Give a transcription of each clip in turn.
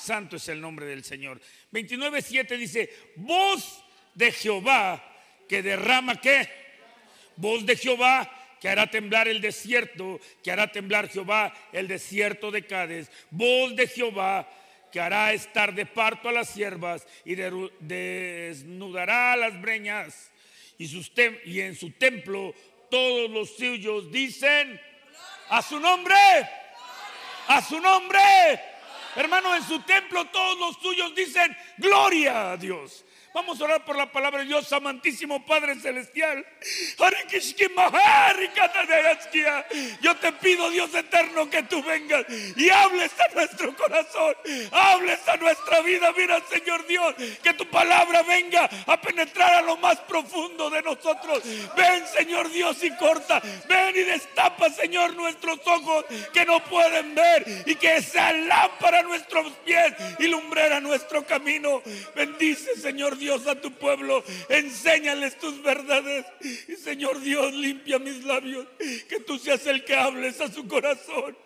santo es el nombre del Señor. 29.7 dice, voz de Jehová que derrama qué? Voz de Jehová que hará temblar el desierto, que hará temblar Jehová el desierto de Cádiz. Voz de Jehová que hará estar de parto a las siervas y desnudará las breñas. Y, sus y en su templo todos los suyos dicen a su nombre, a su nombre. Hermano, en su templo todos los suyos dicen gloria a Dios. Vamos a orar por la palabra de Dios, amantísimo Padre Celestial. Yo te pido, Dios eterno, que tú vengas y hables a nuestro corazón, hables a nuestra vida. Mira, Señor Dios, que tu palabra venga a penetrar a lo más profundo de nosotros. Ven, Señor Dios, y corta. Ven y destapa, Señor, nuestros ojos que no pueden ver y que sea lámpara a nuestros pies y lumbrera nuestro camino. Bendice, Señor Dios a tu pueblo, enséñales tus verdades. Y Señor Dios, limpia mis labios, que tú seas el que hables a su corazón.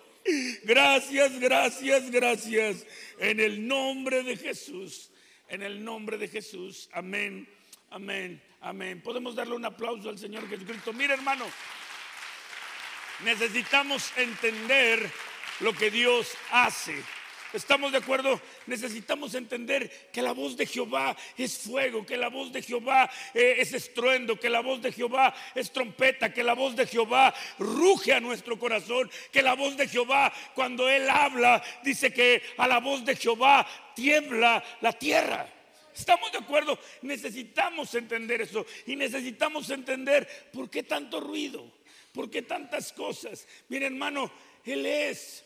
Gracias, gracias, gracias. En el nombre de Jesús, en el nombre de Jesús. Amén, amén, amén. Podemos darle un aplauso al Señor Jesucristo. Mira, hermano, necesitamos entender lo que Dios hace. ¿Estamos de acuerdo? Necesitamos entender que la voz de Jehová es fuego, que la voz de Jehová eh, es estruendo, que la voz de Jehová es trompeta, que la voz de Jehová ruge a nuestro corazón, que la voz de Jehová cuando Él habla dice que a la voz de Jehová tiembla la tierra. ¿Estamos de acuerdo? Necesitamos entender eso y necesitamos entender por qué tanto ruido, por qué tantas cosas. Mire hermano, Él es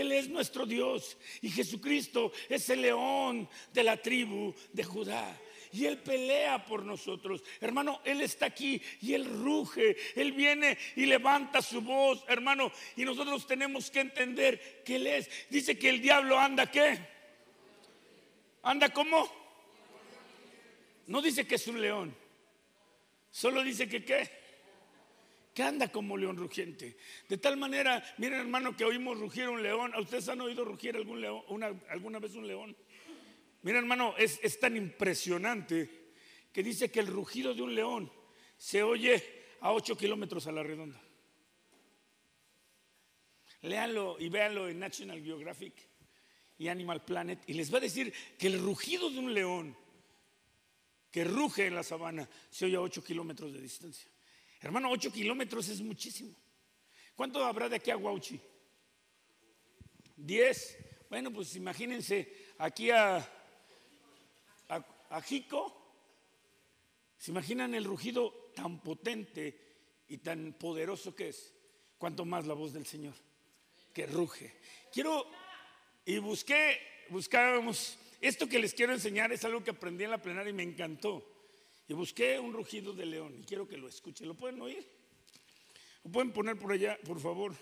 él es nuestro Dios y Jesucristo es el león de la tribu de Judá. Y Él pelea por nosotros. Hermano, Él está aquí y Él ruge. Él viene y levanta su voz, hermano. Y nosotros tenemos que entender que Él es. Dice que el diablo anda qué? ¿Anda como? No dice que es un león. Solo dice que qué? Que anda como león rugiente. De tal manera, miren hermano, que oímos rugir un león. ¿A ustedes han oído rugir algún león, alguna vez un león? Miren hermano, es, es tan impresionante que dice que el rugido de un león se oye a 8 kilómetros a la redonda. Léanlo y véanlo en National Geographic y Animal Planet y les va a decir que el rugido de un león que ruge en la sabana se oye a 8 kilómetros de distancia. Hermano, 8 kilómetros es muchísimo. ¿Cuánto habrá de aquí a Guauchi? 10. Bueno, pues imagínense aquí a, a, Jico. ¿Se imaginan el rugido tan potente y tan poderoso que es? Cuanto más la voz del Señor que ruge. Quiero, y busqué, buscábamos, esto que les quiero enseñar es algo que aprendí en la plenaria y me encantó. Y busqué un rugido de león y quiero que lo escuchen. ¿Lo pueden oír? ¿Lo pueden poner por allá, por favor?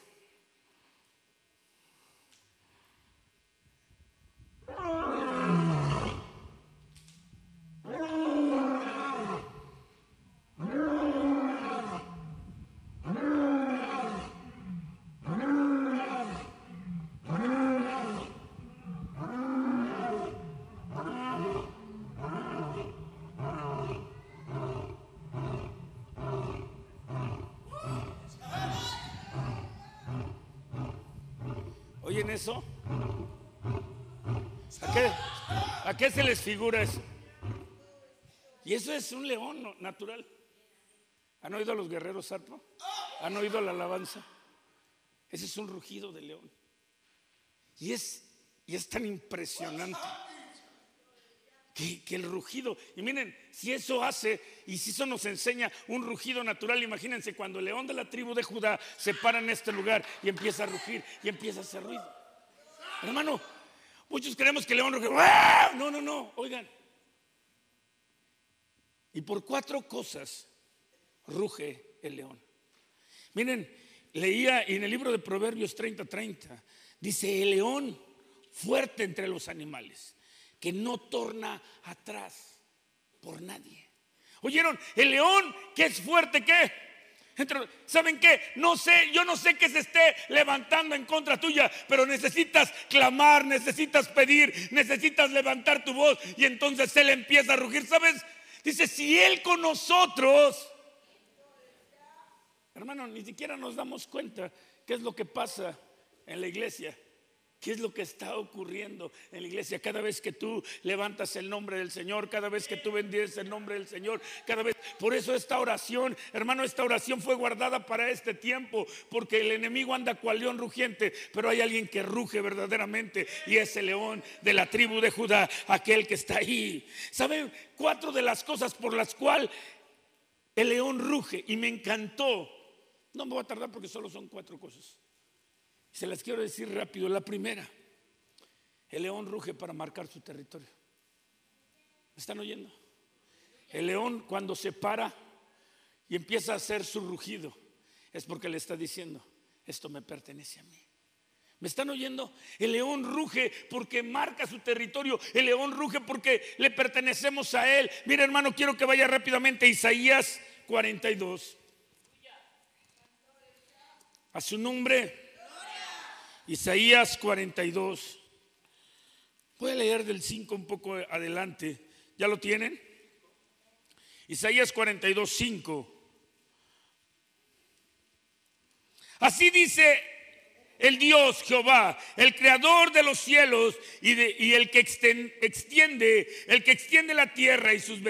¿Oyen eso? ¿A qué, se les figura eso? Y eso es un león natural. ¿Han oído a los guerreros zarpo? ¿Han oído la alabanza? Ese es un rugido de león. Y es, y es tan impresionante que, el rugido, y miren, si eso hace y si eso nos enseña un rugido natural, imagínense cuando el león de la tribu de Judá se para en este lugar y empieza a rugir y empieza a hacer ruido. Hermano, muchos creemos que león ruge, no, no, no, oigan. Y por cuatro cosas ruge el león. Miren, leía en el libro de Proverbios 30-30, dice, el león fuerte entre los animales que no torna atrás por nadie. ¿Oyeron? El león que es fuerte, ¿qué? ¿Saben qué? No sé, yo no sé que se esté levantando en contra tuya, pero necesitas clamar, necesitas pedir, necesitas levantar tu voz y entonces Él empieza a rugir. ¿Sabes? Dice, si Él con nosotros, hermano, ni siquiera nos damos cuenta qué es lo que pasa en la iglesia. ¿Qué es lo que está ocurriendo en la iglesia? Cada vez que tú levantas el nombre del Señor, cada vez que tú bendices el nombre del Señor, cada vez. Por eso esta oración, hermano, esta oración fue guardada para este tiempo, porque el enemigo anda cual león rugiente, pero hay alguien que ruge verdaderamente y es el león de la tribu de Judá, aquel que está ahí. ¿Saben? Cuatro de las cosas por las cuales el león ruge y me encantó. No me voy a tardar porque solo son cuatro cosas. Se las quiero decir rápido. La primera, el león ruge para marcar su territorio. ¿Me están oyendo? El león cuando se para y empieza a hacer su rugido, es porque le está diciendo, esto me pertenece a mí. ¿Me están oyendo? El león ruge porque marca su territorio. El león ruge porque le pertenecemos a él. Mira hermano, quiero que vaya rápidamente Isaías 42. A su nombre. Isaías 42. Voy a leer del 5 un poco adelante. ¿Ya lo tienen? Isaías 42, 5. Así dice el Dios Jehová, el creador de los cielos y, y el que extiende, el que extiende la tierra y sus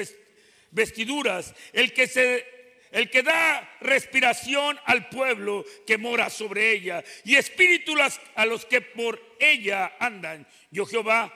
vestiduras, el que se el que da respiración al pueblo que mora sobre ella, y espíritu a los que por ella andan. Yo Jehová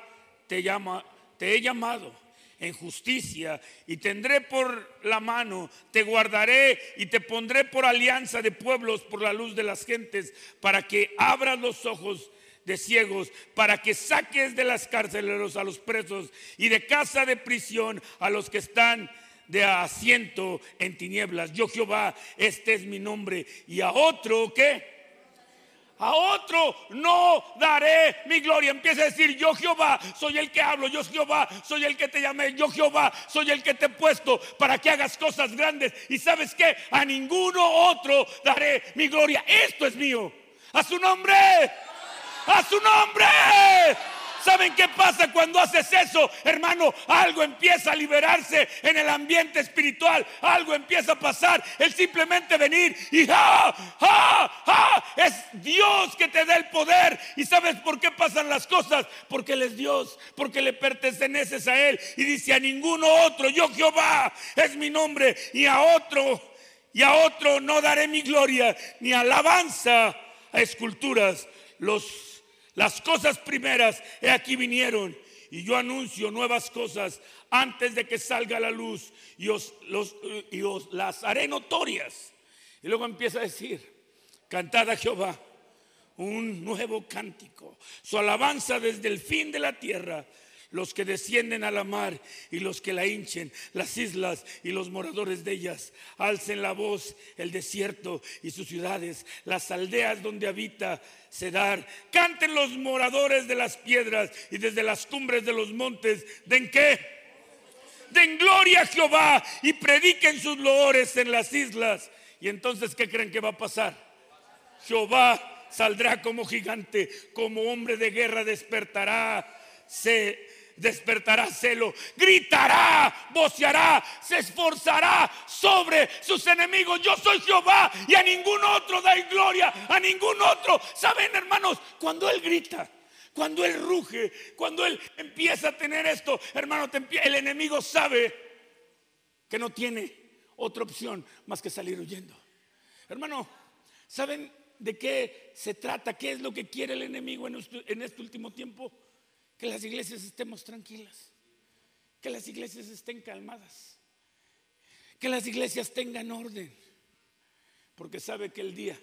te llama, te he llamado en justicia y tendré por la mano, te guardaré y te pondré por alianza de pueblos por la luz de las gentes, para que abras los ojos de ciegos, para que saques de las cárceles a los presos y de casa de prisión a los que están de asiento en tinieblas. Yo Jehová, este es mi nombre. Y a otro, ¿qué? A otro no daré mi gloria. Empieza a decir, yo Jehová soy el que hablo, yo Jehová soy el que te llamé, yo Jehová soy el que te he puesto para que hagas cosas grandes. Y sabes que a ninguno otro daré mi gloria. Esto es mío. A su nombre. A su nombre. ¿Saben qué pasa cuando haces eso? Hermano, algo empieza a liberarse en el ambiente espiritual. Algo empieza a pasar. El simplemente venir y ¡ja! ¡ja! ¡ja! Es Dios que te da el poder. ¿Y sabes por qué pasan las cosas? Porque Él es Dios. Porque le perteneces a Él. Y dice a ninguno otro. Yo Jehová es mi nombre. Y a otro. Y a otro no daré mi gloria. Ni alabanza a esculturas. Los las cosas primeras, he aquí vinieron. Y yo anuncio nuevas cosas antes de que salga la luz y os, y os las haré notorias. Y luego empieza a decir, cantad a Jehová un nuevo cántico, su alabanza desde el fin de la tierra los que descienden a la mar y los que la hinchen, las islas y los moradores de ellas. Alcen la voz el desierto y sus ciudades, las aldeas donde habita Cedar. Canten los moradores de las piedras y desde las cumbres de los montes. ¿Den qué? Den gloria a Jehová y prediquen sus loores en las islas. Y entonces, ¿qué creen que va a pasar? Jehová saldrá como gigante, como hombre de guerra despertará. Se despertará celo, gritará, voceará, se esforzará sobre sus enemigos. Yo soy Jehová y a ningún otro da gloria, a ningún otro. ¿Saben, hermanos? Cuando Él grita, cuando Él ruge, cuando Él empieza a tener esto, hermano, el enemigo sabe que no tiene otra opción más que salir huyendo. Hermano, ¿saben de qué se trata? ¿Qué es lo que quiere el enemigo en este último tiempo? Que las iglesias estemos tranquilas. Que las iglesias estén calmadas. Que las iglesias tengan orden. Porque sabe que el día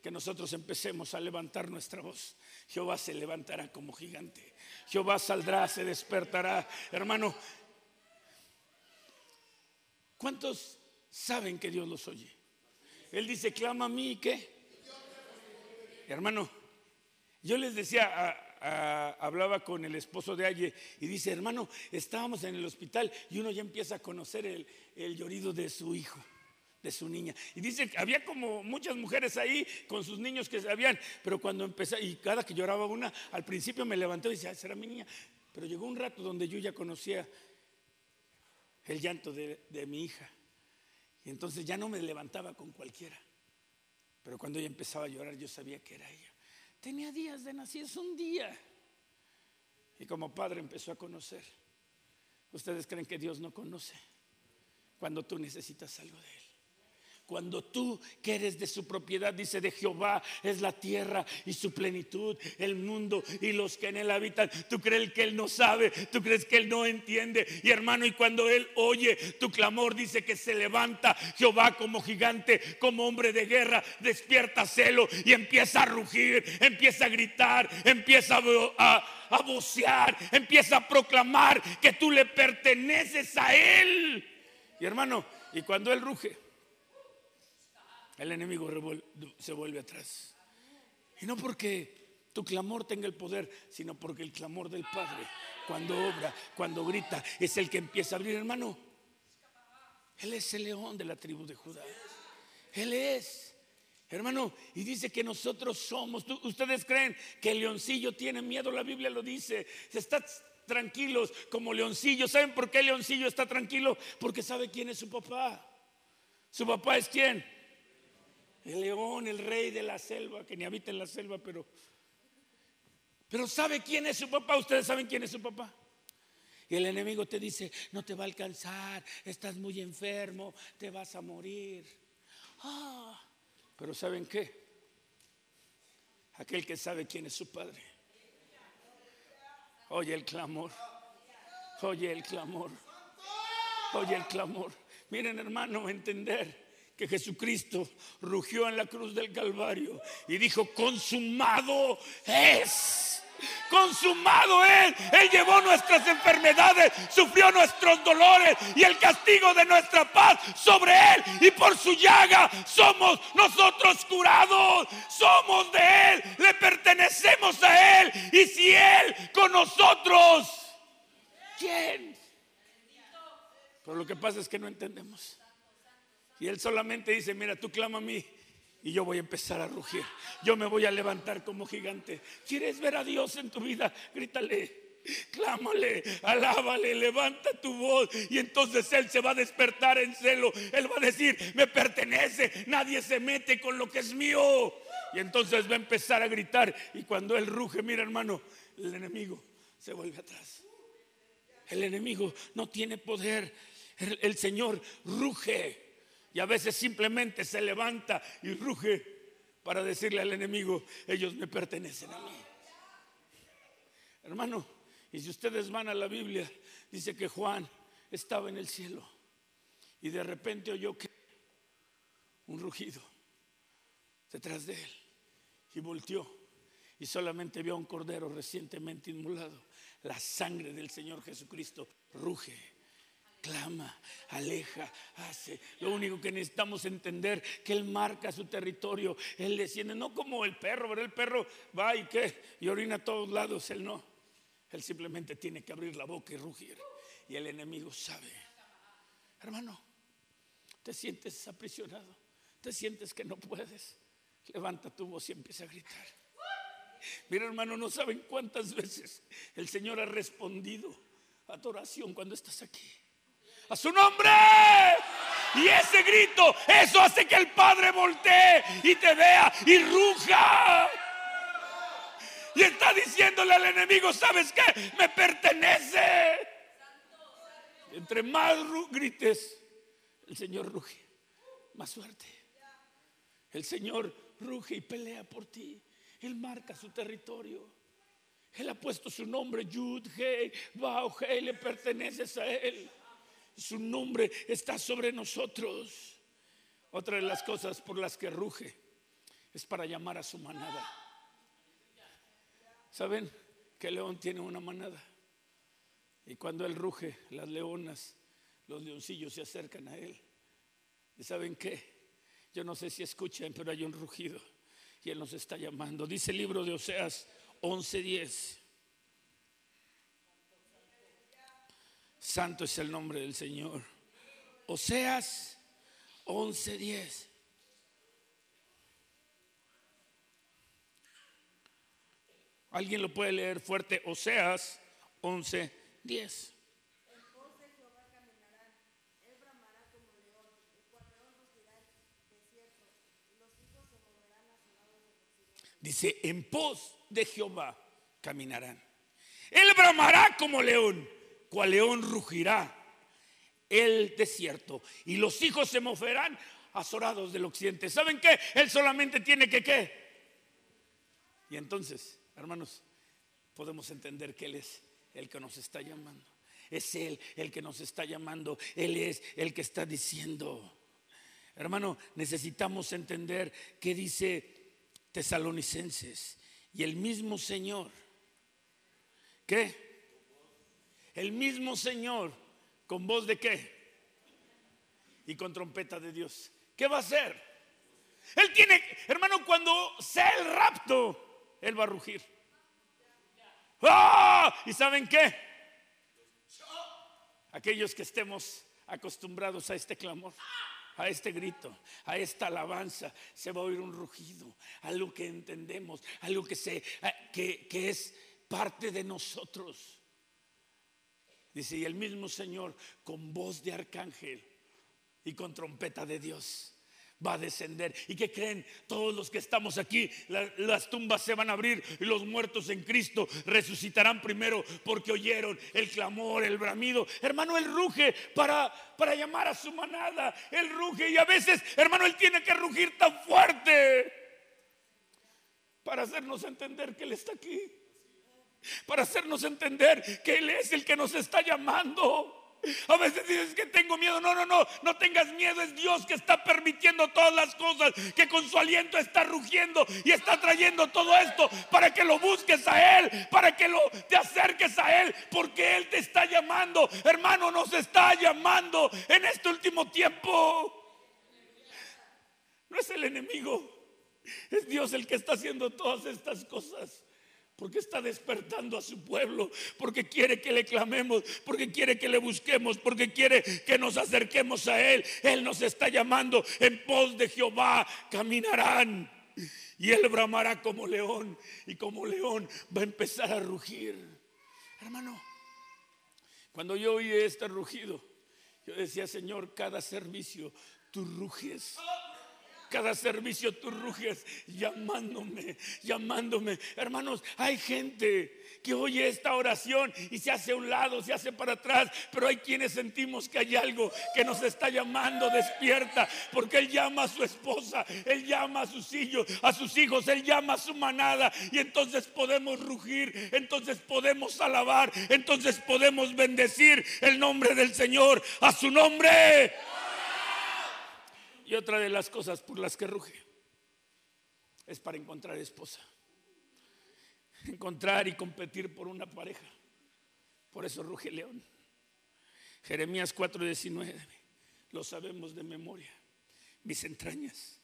que nosotros empecemos a levantar nuestra voz, Jehová se levantará como gigante. Jehová saldrá, se despertará. Hermano, ¿cuántos saben que Dios los oye? Él dice, clama a mí, ¿qué? Hermano, yo les decía a, hablaba con el esposo de Aye y dice, hermano, estábamos en el hospital y uno ya empieza a conocer el, el llorido de su hijo, de su niña. Y dice había como muchas mujeres ahí con sus niños que sabían, pero cuando empecé, y cada que lloraba una, al principio me levantó y decía, será mi niña. Pero llegó un rato donde yo ya conocía el llanto de, de mi hija. Y entonces ya no me levantaba con cualquiera. Pero cuando ella empezaba a llorar, yo sabía que era ella. Tenía días de nacer, es un día. Y como padre empezó a conocer. ¿Ustedes creen que Dios no conoce? Cuando tú necesitas algo de Él. Cuando tú que eres de su propiedad, dice de Jehová, es la tierra y su plenitud, el mundo y los que en él habitan. Tú crees que él no sabe, tú crees que él no entiende. Y hermano, y cuando él oye tu clamor, dice que se levanta Jehová como gigante, como hombre de guerra, despierta celo y empieza a rugir, empieza a gritar, empieza a, a vocear, empieza a proclamar que tú le perteneces a él. Y hermano, y cuando él ruge, el enemigo se vuelve atrás. Y no porque tu clamor tenga el poder, sino porque el clamor del Padre, cuando obra, cuando grita, es el que empieza a abrir, hermano. Él es el león de la tribu de Judá. Él es. Hermano, y dice que nosotros somos, ustedes creen que el leoncillo tiene miedo, la Biblia lo dice, se está tranquilos como leoncillo. ¿Saben por qué el leoncillo está tranquilo? Porque sabe quién es su papá. ¿Su papá es quién? El león, el rey de la selva, que ni habita en la selva, pero, pero sabe quién es su papá. Ustedes saben quién es su papá. Y el enemigo te dice, no te va a alcanzar, estás muy enfermo, te vas a morir. Ah, pero ¿saben qué? Aquel que sabe quién es su padre. Oye el clamor. Oye el clamor. Oye el clamor. Miren hermano, entender que Jesucristo rugió en la cruz del Calvario y dijo, consumado es. Consumado es. Él llevó nuestras enfermedades, sufrió nuestros dolores y el castigo de nuestra paz sobre Él. Y por su llaga somos nosotros curados. Somos de Él, le pertenecemos a Él. Y si Él con nosotros, ¿quién? Pero lo que pasa es que no entendemos. Y él solamente dice, mira, tú clama a mí y yo voy a empezar a rugir. Yo me voy a levantar como gigante. ¿Quieres ver a Dios en tu vida? Grítale. Clámale, alábale, levanta tu voz y entonces Él se va a despertar en celo. Él va a decir, me pertenece, nadie se mete con lo que es mío. Y entonces va a empezar a gritar y cuando Él ruge, mira hermano, el enemigo se vuelve atrás. El enemigo no tiene poder. el Señor ruge y a veces simplemente se levanta y ruge para decirle al enemigo, ellos me pertenecen a mí. Hermano, y si ustedes van a la Biblia, dice que Juan estaba en el cielo y de repente oyó que un rugido detrás de él y volteó y solamente vio a un cordero recientemente inmolado. La sangre del Señor Jesucristo ruge clama, aleja, hace. Lo único que necesitamos entender que Él marca su territorio, Él desciende, no como el perro, pero el perro va y qué, y orina a todos lados, Él no. Él simplemente tiene que abrir la boca y rugir. Y el enemigo sabe. Hermano, te sientes aprisionado, te sientes que no puedes. Levanta tu voz y empieza a gritar. Mira, hermano, no saben cuántas veces el Señor ha respondido a tu oración cuando estás aquí a su nombre. Y ese grito, eso hace que el Padre voltee y te vea y ruja. Y está diciéndole al enemigo, ¿sabes qué? Me pertenece. Entre más grites, el Señor ruge. Más suerte. El Señor ruge y pelea por ti. Él marca su territorio. Él ha puesto su nombre, Yud, Hei, Bao, Hei, le perteneces a Él su nombre está sobre nosotros. Otra de las cosas por las que ruge es para llamar a su manada. ¿Saben que el león tiene una manada? Y cuando él ruge, las leonas, los leoncillos se acercan a él. ¿Y saben qué? Yo no sé si escuchan, pero hay un rugido y él nos está llamando. Dice el libro de Oseas 11:10. Santo es el nombre del Señor. Oseas 11:10. ¿Alguien lo puede leer fuerte? Oseas 11:10. Dice, en pos de Jehová caminarán. Él bramará como león, cual león rugirá el desierto. Y los hijos se moverán azorados del occidente. ¿Saben qué? Él solamente tiene que qué. Y entonces, hermanos, podemos entender que Él es el que nos está llamando. Es Él el que nos está llamando. Él es el que está diciendo. Hermano, necesitamos entender que dice tesalonicenses y el mismo Señor. ¿Qué? El mismo Señor con voz de qué? Y con trompeta de Dios. ¿Qué va a hacer? Él tiene, hermano, cuando sea el rapto, Él va a rugir. ¡Ah! ¿Y saben qué? Aquellos que estemos acostumbrados a este clamor a este grito, a esta alabanza, se va a oír un rugido, algo que entendemos, algo que, se, que, que es parte de nosotros. Dice, y el mismo Señor con voz de arcángel y con trompeta de Dios va a descender. ¿Y que creen? Todos los que estamos aquí, las tumbas se van a abrir y los muertos en Cristo resucitarán primero porque oyeron el clamor, el bramido. Hermano, él ruge para, para llamar a su manada. Él ruge y a veces, hermano, él tiene que rugir tan fuerte para hacernos entender que Él está aquí. Para hacernos entender que Él es el que nos está llamando. A veces dices que tengo miedo. No, no, no. No tengas miedo. Es Dios que está permitiendo todas las cosas. Que con su aliento está rugiendo y está trayendo todo esto para que lo busques a Él. Para que lo, te acerques a Él. Porque Él te está llamando. Hermano, nos está llamando en este último tiempo. No es el enemigo. Es Dios el que está haciendo todas estas cosas porque está despertando a su pueblo, porque quiere que le clamemos, porque quiere que le busquemos, porque quiere que nos acerquemos a Él. Él nos está llamando en pos de Jehová, caminarán. Y Él bramará como león, y como león va a empezar a rugir. Hermano, cuando yo oí este rugido, yo decía, Señor, cada servicio tú ruges cada servicio tú ruges llamándome, llamándome. Hermanos, hay gente que oye esta oración y se hace a un lado, se hace para atrás, pero hay quienes sentimos que hay algo que nos está llamando, despierta, porque Él llama a su esposa, Él llama a sus hijos, a sus hijos, Él llama a su manada y entonces podemos rugir, entonces podemos alabar, entonces podemos bendecir el nombre del Señor, a su nombre. Y otra de las cosas por las que ruge es para encontrar esposa. Encontrar y competir por una pareja. Por eso ruge león. Jeremías 4:19. Lo sabemos de memoria. Mis entrañas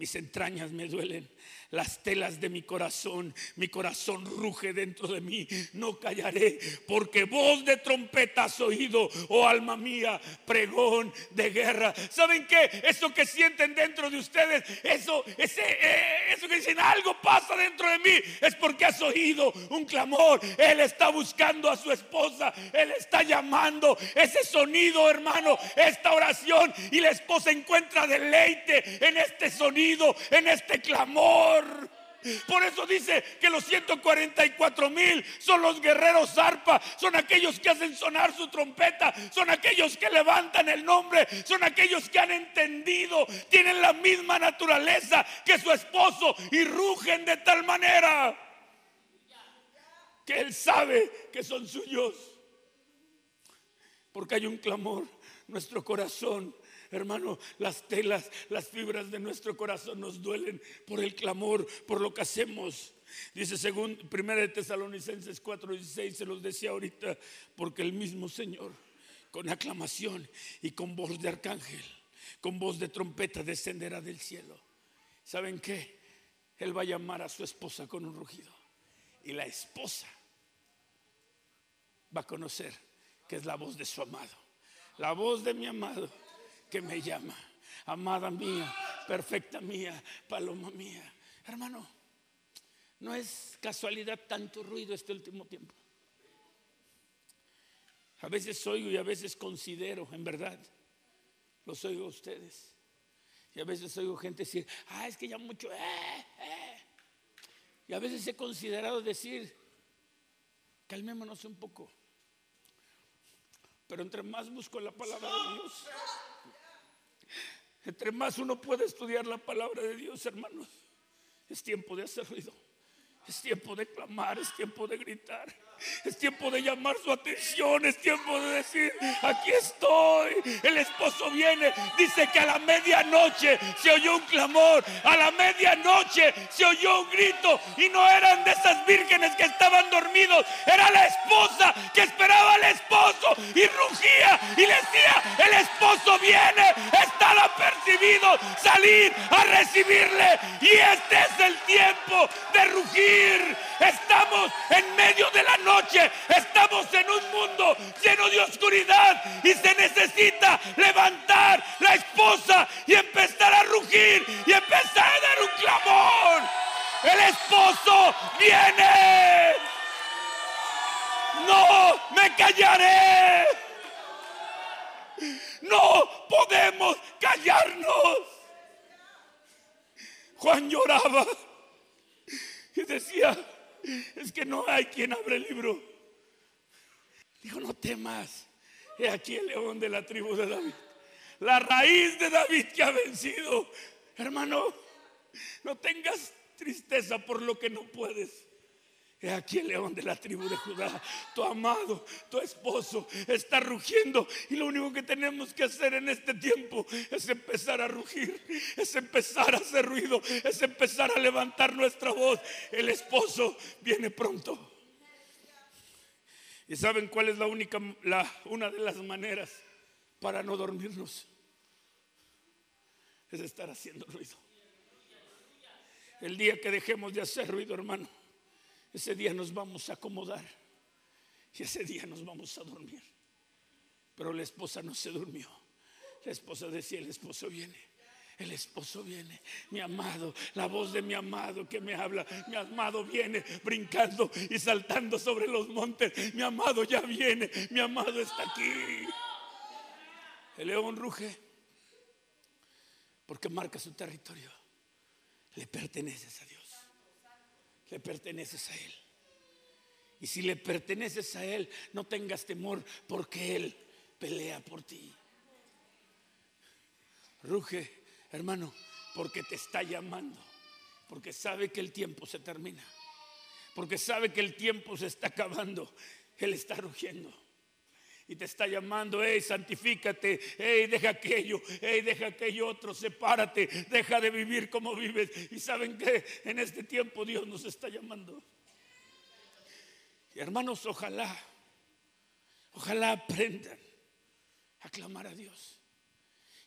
mis entrañas me duelen, las telas de mi corazón, mi corazón ruge dentro de mí. No callaré, porque voz de trompeta has oído, oh alma mía, pregón de guerra. ¿Saben qué? Eso que sienten dentro de ustedes, eso, ese, eh, eso que dicen, algo pasa dentro de mí, es porque has oído un clamor. Él está buscando a su esposa, él está llamando ese sonido, hermano, esta oración, y la esposa encuentra deleite en este sonido, en este clamor. Por eso dice que los 144 mil son los guerreros arpa, son aquellos que hacen sonar su trompeta, son aquellos que levantan el nombre, son aquellos que han entendido, tienen la misma naturaleza que su esposo y rugen de tal manera que él sabe que son suyos. Porque hay un clamor, nuestro corazón Hermano, las telas, las fibras de nuestro corazón nos duelen por el clamor, por lo que hacemos. Dice según 1 de Tesalonicenses 4:16, se los decía ahorita, porque el mismo Señor, con aclamación y con voz de arcángel, con voz de trompeta, descenderá del cielo. ¿Saben qué? Él va a llamar a su esposa con un rugido. Y la esposa va a conocer que es la voz de su amado. La voz de mi amado que me llama. amada mía, perfecta mía, paloma mía. Hermano, no es casualidad tanto ruido este último tiempo. A veces oigo y a veces considero, en verdad, los oigo a ustedes. Y a veces oigo gente decir, ah, es que ya mucho, eh, eh". Y a veces he considerado decir, calmémonos un poco. Pero entre más busco la palabra de Dios, entre más uno puede estudiar la palabra de Dios, hermanos, es tiempo de hacer ruido. Es tiempo de clamar, es tiempo de gritar. Es tiempo de llamar su atención, es tiempo de decir, aquí estoy. El esposo viene, dice que a la medianoche se oyó un clamor, a la medianoche se oyó un grito y no eran de esas vírgenes que estaban dormidos, era la esposa que esperaba al esposo y rugía y le decía, el esposo viene, está apercibido, salir a recibirle y este es el tiempo de rugir. Estamos en medio de la noche estamos en un mundo lleno de oscuridad y se necesita levantar la esposa y empezar a rugir y empezar a dar un clamor. El esposo viene. No me callaré. No podemos callarnos. Juan lloraba y decía, es que no hay quien abre el libro. Dijo, no temas. He aquí el león de la tribu de David. La raíz de David que ha vencido. Hermano, no tengas tristeza por lo que no puedes. He aquí el león de la tribu de Judá, tu amado, tu esposo, está rugiendo. Y lo único que tenemos que hacer en este tiempo es empezar a rugir, es empezar a hacer ruido, es empezar a levantar nuestra voz. El esposo viene pronto. ¿Y saben cuál es la única, la, una de las maneras para no dormirnos? Es estar haciendo ruido. El día que dejemos de hacer ruido, hermano ese día nos vamos a acomodar y ese día nos vamos a dormir. Pero la esposa no se durmió. La esposa decía, el esposo viene. El esposo viene, mi amado, la voz de mi amado que me habla. Mi amado viene brincando y saltando sobre los montes. Mi amado ya viene, mi amado está aquí. El león ruge porque marca su territorio. Le perteneces a Dios le perteneces a Él. Y si le perteneces a Él, no tengas temor porque Él pelea por ti. Ruge, hermano, porque te está llamando, porque sabe que el tiempo se termina, porque sabe que el tiempo se está acabando. Él está rugiendo y te está llamando, hey, santifícate, hey, deja aquello, hey, deja aquello otro, sepárate, deja de vivir como vives. Y saben que en este tiempo Dios nos está llamando. Y hermanos, ojalá, ojalá aprendan a clamar a Dios.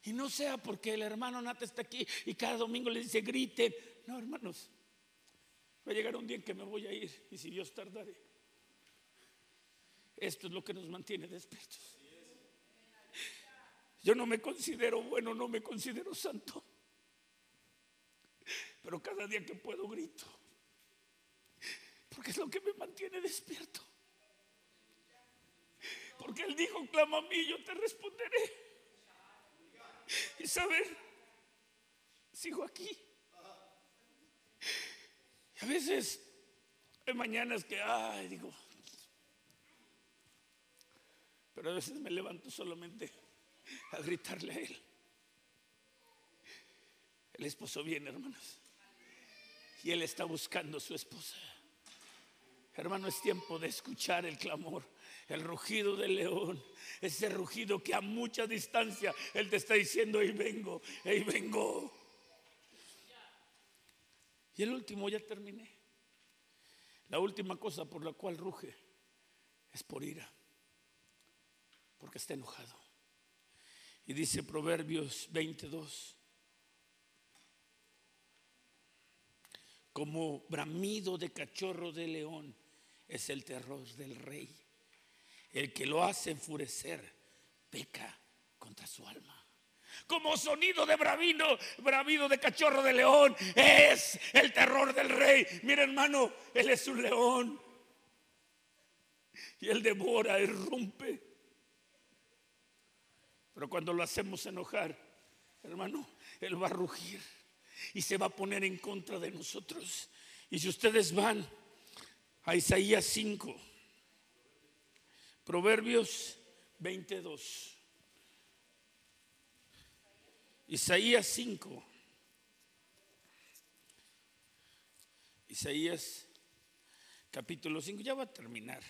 Y no sea porque el hermano Nata está aquí y cada domingo le dice griten. No, hermanos, va a llegar un día en que me voy a ir y si Dios tardaré. Esto es lo que nos mantiene despiertos. Yo no me considero bueno, no me considero santo. Pero cada día que puedo grito. Porque es lo que me mantiene despierto. Porque Él dijo, clama a mí, yo te responderé. Y saber, sigo aquí. Y a veces hay mañanas que, ay, digo, pero a veces me levanto solamente a gritarle a él. El esposo viene, hermanos. Y él está buscando a su esposa. Hermano, es tiempo de escuchar el clamor, el rugido del león, ese rugido que a mucha distancia él te está diciendo, ahí vengo, ahí vengo. Y el último, ya terminé. La última cosa por la cual ruge es por ira porque está enojado. Y dice Proverbios 22, como bramido de cachorro de león es el terror del rey. El que lo hace enfurecer peca contra su alma. como sonido de bravino, bravido de cachorro de león. Es el terror del rey. Mira hermano, él es un león. Y él devora, y rompe. Pero cuando lo hacemos enojar, hermano, él va a rugir y se va a poner en contra de nosotros. Y si ustedes van a Isaías 5, Proverbios 22. Isaías 5. Isaías capítulo 5. Ya va a terminar.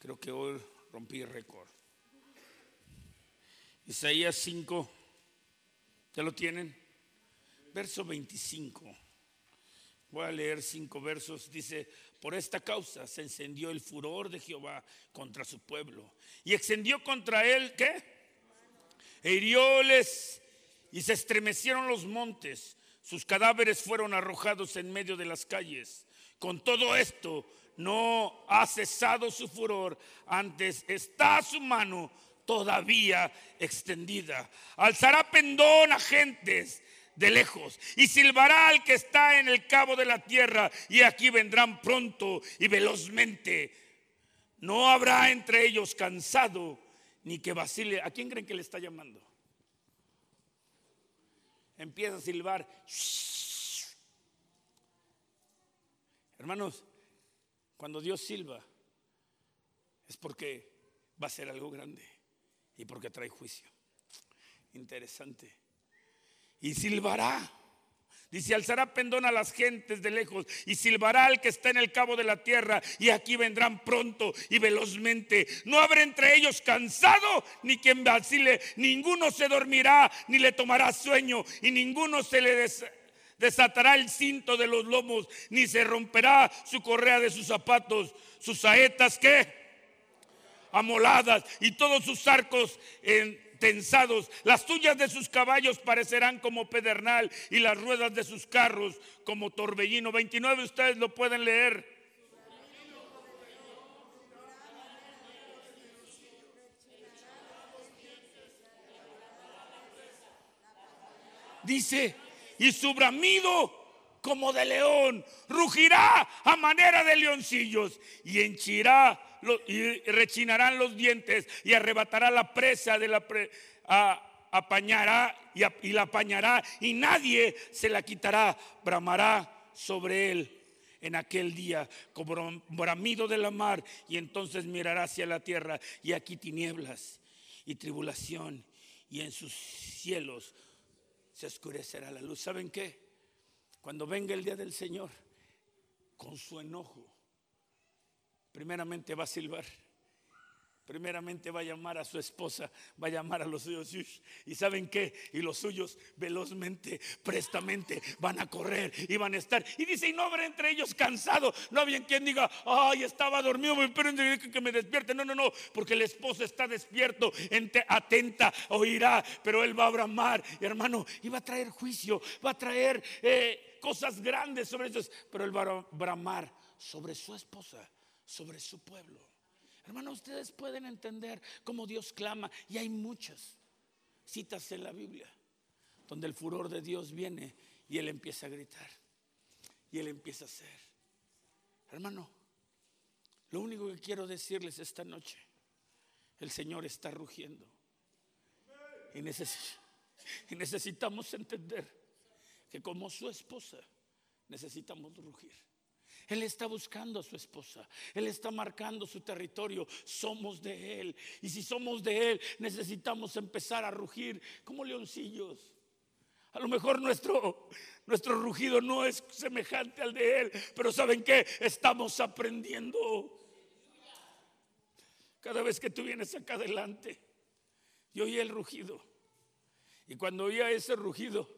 Creo que hoy rompí récord. Isaías 5. ¿Ya lo tienen? Verso 25. Voy a leer cinco versos. Dice, por esta causa se encendió el furor de Jehová contra su pueblo. Y extendió contra él, ¿qué? E hirióles y se estremecieron los montes. Sus cadáveres fueron arrojados en medio de las calles. Con todo esto no ha cesado su furor. Antes está su mano todavía extendida. Alzará pendón a gentes de lejos y silbará al que está en el cabo de la tierra y aquí vendrán pronto y velozmente. No habrá entre ellos cansado ni que vacile. ¿A quién creen que le está llamando? Empieza a silbar. Hermanos, cuando Dios silba es porque va a ser algo grande y porque trae juicio. Interesante y silbará. Dice, alzará pendón a las gentes de lejos y silbará al que está en el cabo de la tierra y aquí vendrán pronto y velozmente. No habrá entre ellos cansado ni quien vacile, ninguno se dormirá ni le tomará sueño y ninguno se le desatará el cinto de los lomos ni se romperá su correa de sus zapatos, sus saetas que amoladas y todos sus arcos en tensados. Las tuyas de sus caballos parecerán como pedernal y las ruedas de sus carros como torbellino. 29 ustedes lo pueden leer. Dice, y su bramido como de león, rugirá a manera de leoncillos y henchirá y rechinarán los dientes y arrebatará la presa de la apañará y, y la apañará y nadie se la quitará, bramará sobre él. En aquel día como bramido de la mar y entonces mirará hacia la tierra y aquí tinieblas y tribulación y en sus cielos se oscurecerá la luz. ¿Saben qué? Cuando venga el día del Señor, con su enojo, primeramente va a silbar. Primeramente va a llamar a su esposa, va a llamar a los suyos. ¿Y saben qué? Y los suyos velozmente, prestamente van a correr y van a estar. Y dice, y no habrá entre ellos cansado. No había quien diga, ay, estaba dormido, pero que me despierte. No, no, no, porque el esposo está despierto, atenta, oirá, pero él va a bramar. hermano, y va a traer juicio, va a traer eh, cosas grandes sobre ellos, pero él va a bramar sobre su esposa sobre su pueblo. Hermano, ustedes pueden entender cómo Dios clama y hay muchas citas en la Biblia donde el furor de Dios viene y Él empieza a gritar y Él empieza a hacer. Hermano, lo único que quiero decirles esta noche, el Señor está rugiendo y, y necesitamos entender que como su esposa necesitamos rugir. Él está buscando a su esposa. Él está marcando su territorio. Somos de Él. Y si somos de Él, necesitamos empezar a rugir como leoncillos. A lo mejor nuestro, nuestro rugido no es semejante al de Él, pero ¿saben qué? Estamos aprendiendo. Cada vez que tú vienes acá adelante, yo oía el rugido. Y cuando oía ese rugido,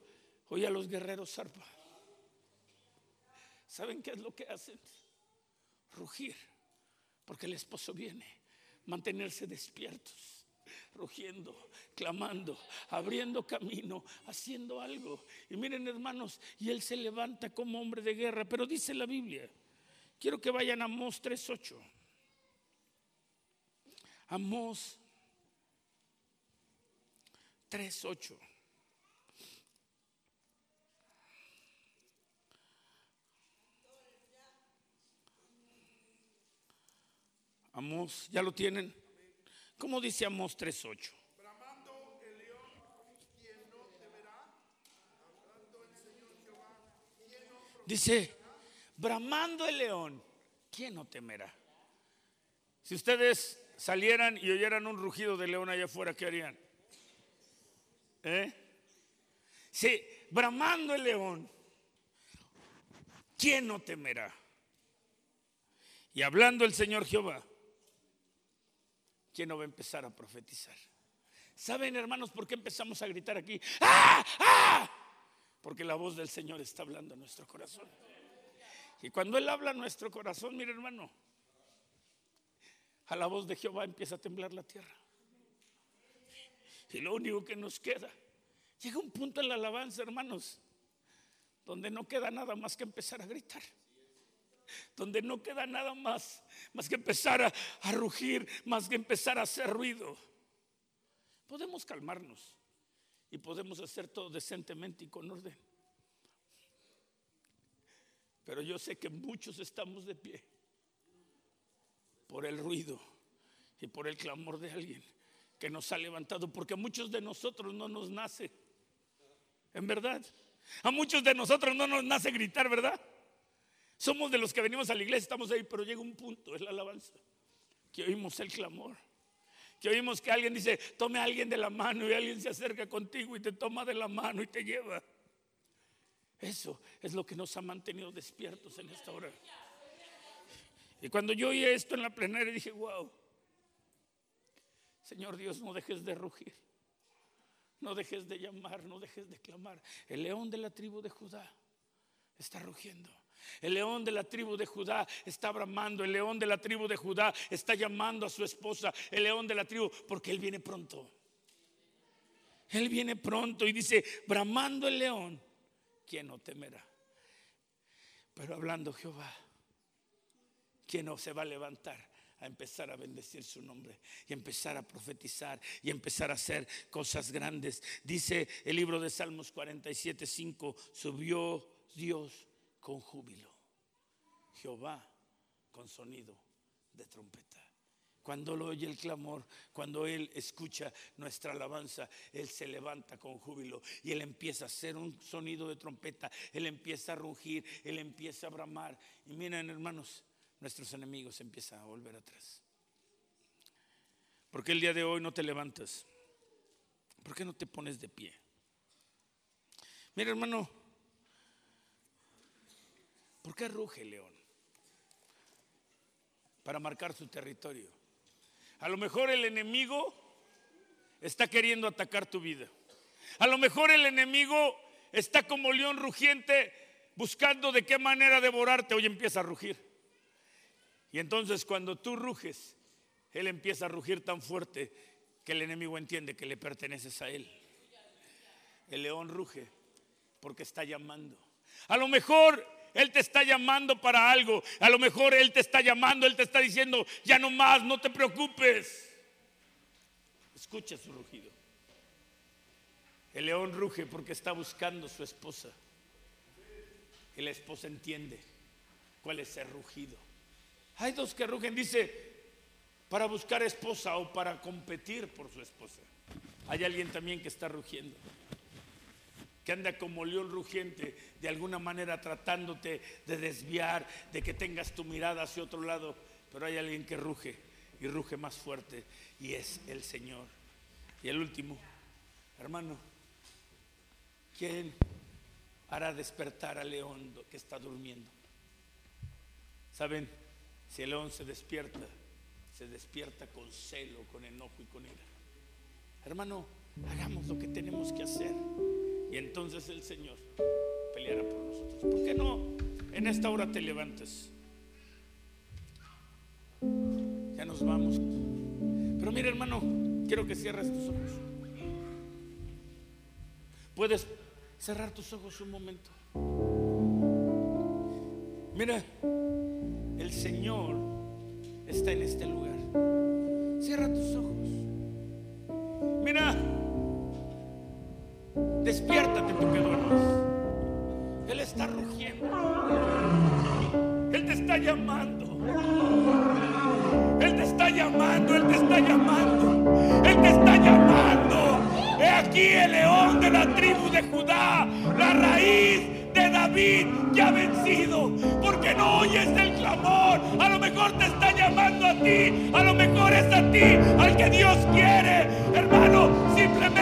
oía a los guerreros zarpa. ¿Saben qué es lo que hacen? Rugir, porque el esposo viene, mantenerse despiertos, rugiendo, clamando, abriendo camino, haciendo algo. Y miren hermanos, y él se levanta como hombre de guerra, pero dice la Biblia, quiero que vayan a Amós 3.8. Amós 3.8. Amos, ¿ya lo tienen? ¿Cómo dice Amos 3.8? Dice, bramando el león, ¿quién no temerá? Si ustedes salieran y oyeran un rugido de león allá afuera, ¿qué harían? ¿Eh? Sí, bramando el león, ¿quién no temerá? Y hablando el Señor Jehová, ¿quién no va a empezar a profetizar? ¿Saben, hermanos, por qué empezamos a gritar aquí? ¡Ah! ¡Ah! Porque la voz del Señor está hablando en nuestro corazón. Y cuando Él habla en nuestro corazón, mire hermano, a la voz de Jehová empieza a temblar la tierra. Y lo único que nos queda, llega un punto en la alabanza, hermanos, donde no queda nada más que empezar a gritar. Donde no queda nada más, más que empezar a, rugir, más que empezar a hacer ruido. Podemos calmarnos y podemos hacer todo decentemente y con orden. Pero yo sé que muchos estamos de pie por el ruido y por el clamor de alguien que nos ha levantado, porque a muchos de nosotros no nos nace, en verdad. A muchos de nosotros no nos nace gritar, ¿verdad? Somos de los que venimos a la iglesia, estamos ahí, pero llega un punto, es la alabanza, que oímos el clamor. Que oímos que alguien dice, tome a alguien de la mano y alguien se acerca contigo y te toma de la mano y te lleva. Eso es lo que nos ha mantenido despiertos en esta hora. Y cuando yo oí esto en la plenaria dije, wow, Señor Dios, no dejes de rugir, no dejes de llamar, no dejes de clamar. El león de la tribu de Judá está rugiendo. El león de la tribu de Judá está bramando. El león de la tribu de Judá está llamando a su esposa. El león de la tribu, porque él viene pronto. Él viene pronto y dice, bramando el león, ¿quién no temerá? Pero hablando Jehová, ¿quién no se va a levantar? a empezar a bendecir su nombre y empezar a profetizar y empezar a hacer cosas grandes. Dice el libro de Salmos 47, 5, subió Dios con júbilo, Jehová con sonido de trompeta. Cuando lo oye el clamor, cuando Él escucha nuestra alabanza, Él se levanta con júbilo y Él empieza a hacer un sonido de trompeta, Él empieza a rugir, Él empieza a bramar. Y miren hermanos, nuestros enemigos empiezan a volver atrás. ¿Por qué el día de hoy no te levantas? ¿Por qué no te pones de pie? Mira hermano, ¿por qué ruge el león? Para marcar su territorio. A lo mejor el enemigo está queriendo atacar tu vida. A lo mejor el enemigo está como león rugiente buscando de qué manera devorarte. Hoy empieza a rugir. Y entonces cuando tú ruges, Él empieza a rugir tan fuerte que el enemigo entiende que le perteneces a Él. El león ruge porque está llamando. A lo mejor Él te está llamando para algo. A lo mejor Él te está llamando, Él te está diciendo, ya no más, no te preocupes. Escucha su rugido. El león ruge porque está buscando su esposa. Y la esposa entiende cuál es el rugido. Hay dos que rugen, dice, para buscar esposa o para competir por su esposa. Hay alguien también que está rugiendo, que anda como león rugiente, de alguna manera tratándote de desviar, de que tengas tu mirada hacia otro lado. Pero hay alguien que ruge y ruge más fuerte y es el Señor. Y el último, hermano, ¿quién hará despertar al león que está durmiendo? ¿Saben? Si el león se despierta, se despierta con celo, con enojo y con ira. Hermano, hagamos lo que tenemos que hacer. Y entonces el Señor peleará por nosotros. ¿Por qué no en esta hora te levantas? Ya nos vamos. Pero mira, hermano, quiero que cierres tus ojos. Puedes cerrar tus ojos un momento. Mira, el Señor está en este lugar. Cierra tus ojos. Mira, Despiértate tú que duermes. Él está rugiendo. Él te está llamando. Él te está llamando, Él te está llamando, Él te está llamando. He aquí el león de la tribu de Judá, la raíz de David que ha vencido. Porque no oyes el clamor. A lo mejor te está llamando a ti. A lo mejor es a ti al que Dios quiere. Hermano, simplemente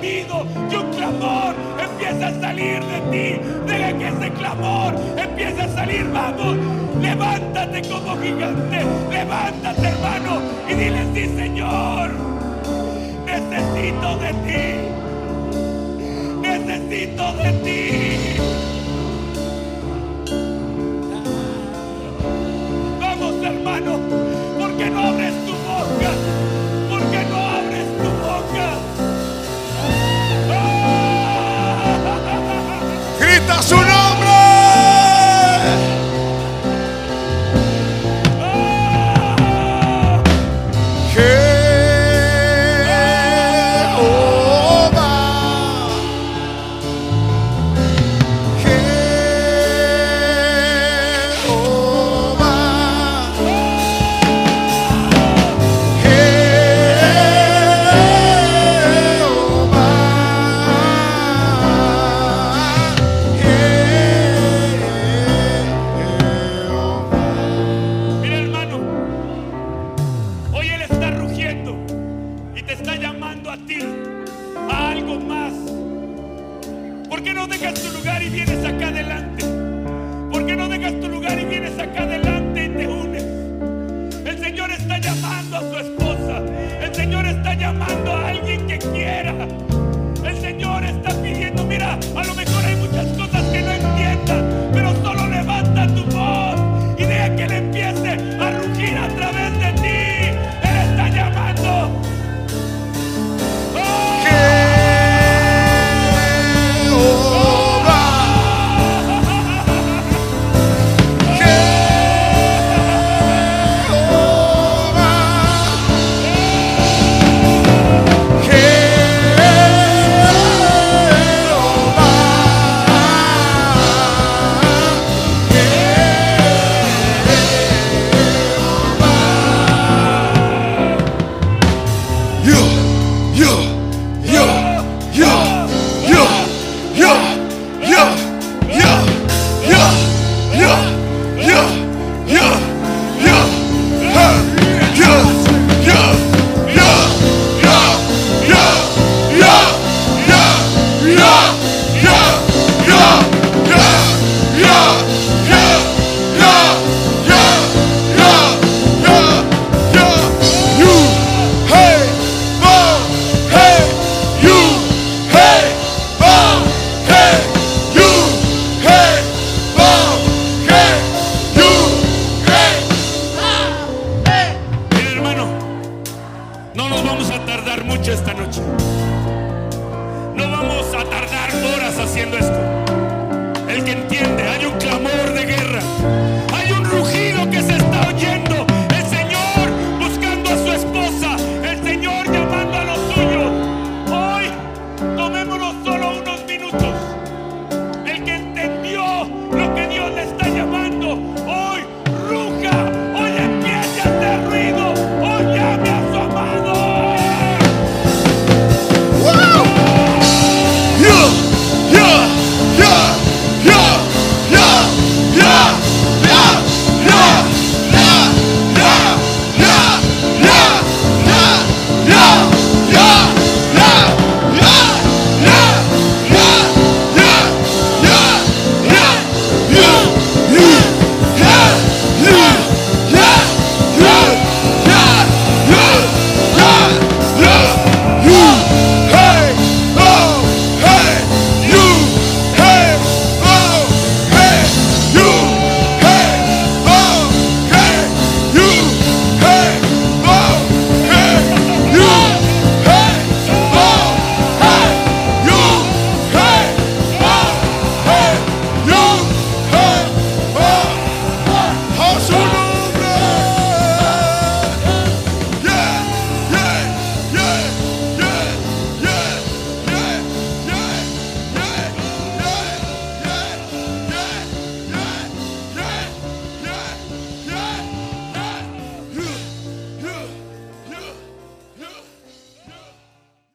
bramido y un clamor empiece a salir de ti. Deja que ese clamor empiece a salir. Vamos, levántate como gigante. Levántate, hermano, y dile, sí, Señor. Necesito de ti necesito de ti. Vamos, hermano, ¿por qué no abres tu boca?